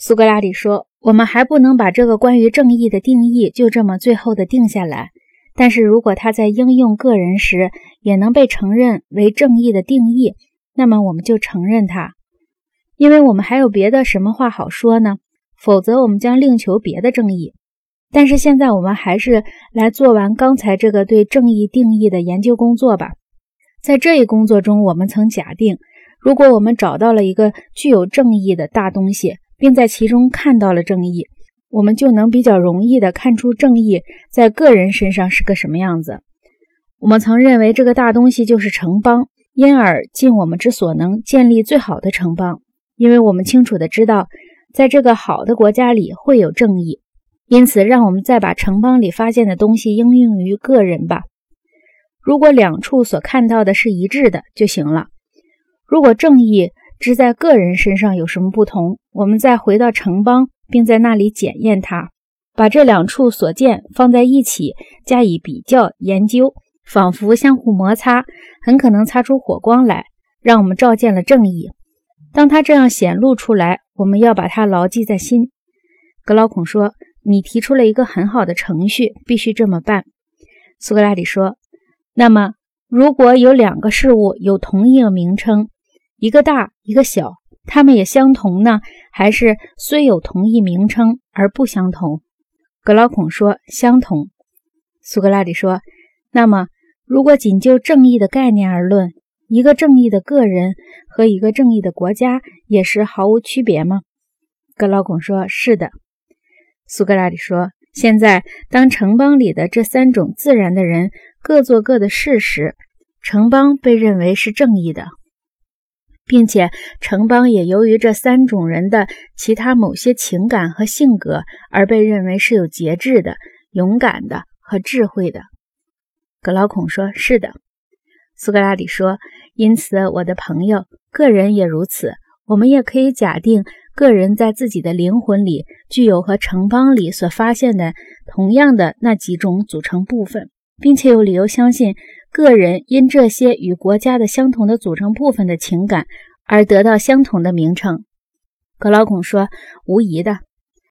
苏格拉底说：“我们还不能把这个关于正义的定义就这么最后的定下来。但是如果它在应用个人时也能被承认为正义的定义，那么我们就承认它，因为我们还有别的什么话好说呢？否则我们将另求别的正义。但是现在我们还是来做完刚才这个对正义定义的研究工作吧。在这一工作中，我们曾假定，如果我们找到了一个具有正义的大东西。”并在其中看到了正义，我们就能比较容易地看出正义在个人身上是个什么样子。我们曾认为这个大东西就是城邦，因而尽我们之所能建立最好的城邦，因为我们清楚地知道，在这个好的国家里会有正义。因此，让我们再把城邦里发现的东西应用于个人吧。如果两处所看到的是一致的就行了。如果正义，只在个人身上有什么不同？我们再回到城邦，并在那里检验它，把这两处所见放在一起加以比较研究，仿佛相互摩擦，很可能擦出火光来，让我们照见了正义。当它这样显露出来，我们要把它牢记在心。格劳孔说：“你提出了一个很好的程序，必须这么办。”苏格拉底说：“那么，如果有两个事物有同一个名称？”一个大，一个小，它们也相同呢，还是虽有同一名称而不相同？格劳孔说相同。苏格拉底说：“那么，如果仅就正义的概念而论，一个正义的个人和一个正义的国家也是毫无区别吗？”格劳孔说：“是的。”苏格拉底说：“现在，当城邦里的这三种自然的人各做各的事时，城邦被认为是正义的。”并且城邦也由于这三种人的其他某些情感和性格而被认为是有节制的、勇敢的和智慧的。格劳孔说：“是的。”苏格拉底说：“因此，我的朋友，个人也如此。我们也可以假定，个人在自己的灵魂里具有和城邦里所发现的同样的那几种组成部分，并且有理由相信。”个人因这些与国家的相同的组成部分的情感而得到相同的名称，格劳孔说：“无疑的。”